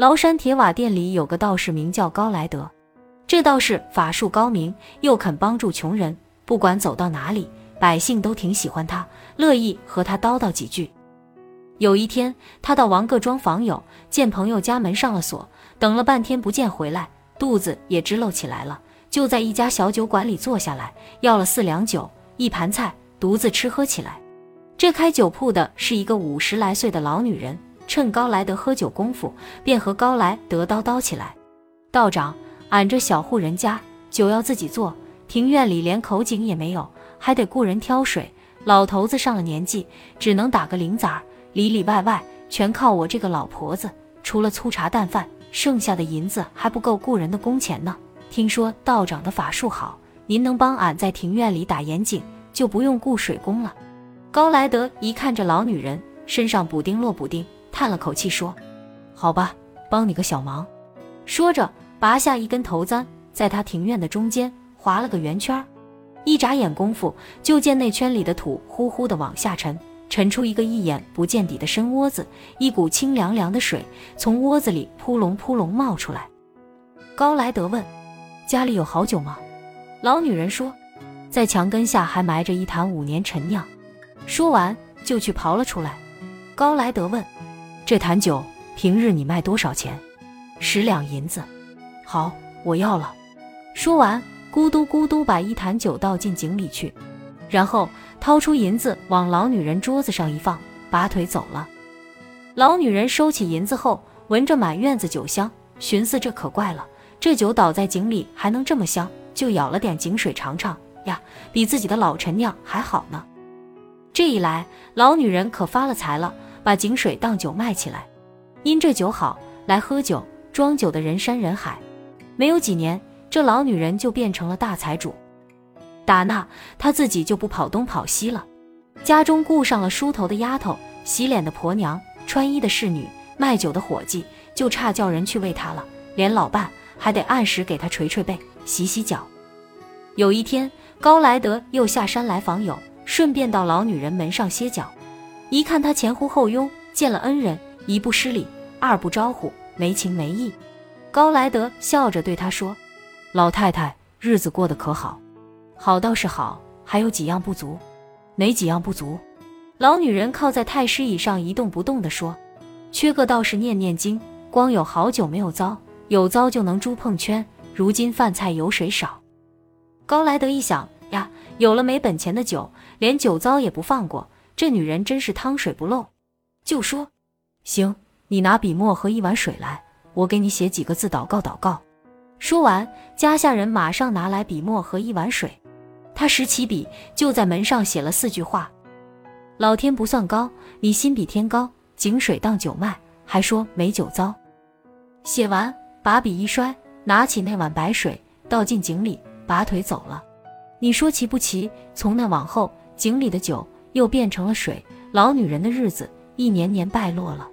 崂山铁瓦店里有个道士，名叫高来德。这道士法术高明，又肯帮助穷人，不管走到哪里，百姓都挺喜欢他，乐意和他叨叨几句。有一天，他到王各庄访友，见朋友家门上了锁，等了半天不见回来，肚子也支漏起来了，就在一家小酒馆里坐下来，要了四两酒，一盘菜，独自吃喝起来。这开酒铺的是一个五十来岁的老女人，趁高来德喝酒功夫，便和高来德叨叨起来：“道长。”俺这小户人家酒要自己做，庭院里连口井也没有，还得雇人挑水。老头子上了年纪，只能打个零子儿，里里外外全靠我这个老婆子。除了粗茶淡饭，剩下的银子还不够雇人的工钱呢。听说道长的法术好，您能帮俺在庭院里打眼井，就不用雇水工了。高来德一看这老女人身上补丁落补丁，叹了口气说：“好吧，帮你个小忙。”说着。拔下一根头簪，在他庭院的中间划了个圆圈一眨眼功夫，就见那圈里的土呼呼的往下沉，沉出一个一眼不见底的深窝子，一股清凉凉的水从窝子里扑隆扑隆冒出来。高莱德问：“家里有好酒吗？”老女人说：“在墙根下还埋着一坛五年陈酿。”说完就去刨了出来。高莱德问：“这坛酒平日你卖多少钱？”十两银子。好，我要了。说完，咕嘟咕嘟把一坛酒倒进井里去，然后掏出银子往老女人桌子上一放，拔腿走了。老女人收起银子后，闻着满院子酒香，寻思这可怪了，这酒倒在井里还能这么香，就舀了点井水尝尝呀，比自己的老陈酿还好呢。这一来，老女人可发了财了，把井水当酒卖起来。因这酒好，来喝酒、装酒的人山人海。没有几年，这老女人就变成了大财主。打那，她自己就不跑东跑西了，家中雇上了梳头的丫头、洗脸的婆娘、穿衣的侍女、卖酒的伙计，就差叫人去喂她了。连老伴还得按时给她捶捶背、洗洗脚。有一天，高来德又下山来访友，顺便到老女人门上歇脚。一看她前呼后拥，见了恩人，一不失礼，二不招呼，没情没义。高莱德笑着对他说：“老太太，日子过得可好？好倒是好，还有几样不足。哪几样不足？”老女人靠在太师椅上一动不动地说：“缺个道士念念经，光有好酒没有糟，有糟就能猪碰圈。如今饭菜油水少。”高莱德一想呀，有了没本钱的酒，连酒糟也不放过，这女人真是汤水不漏，就说：“行，你拿笔墨和一碗水来。”我给你写几个字，祷告祷告。说完，家下人马上拿来笔墨和一碗水。他拾起笔，就在门上写了四句话：“老天不算高，你心比天高。井水当酒卖，还说没酒糟。”写完，把笔一摔，拿起那碗白水倒进井里，拔腿走了。你说奇不奇？从那往后，井里的酒又变成了水，老女人的日子一年年败落了。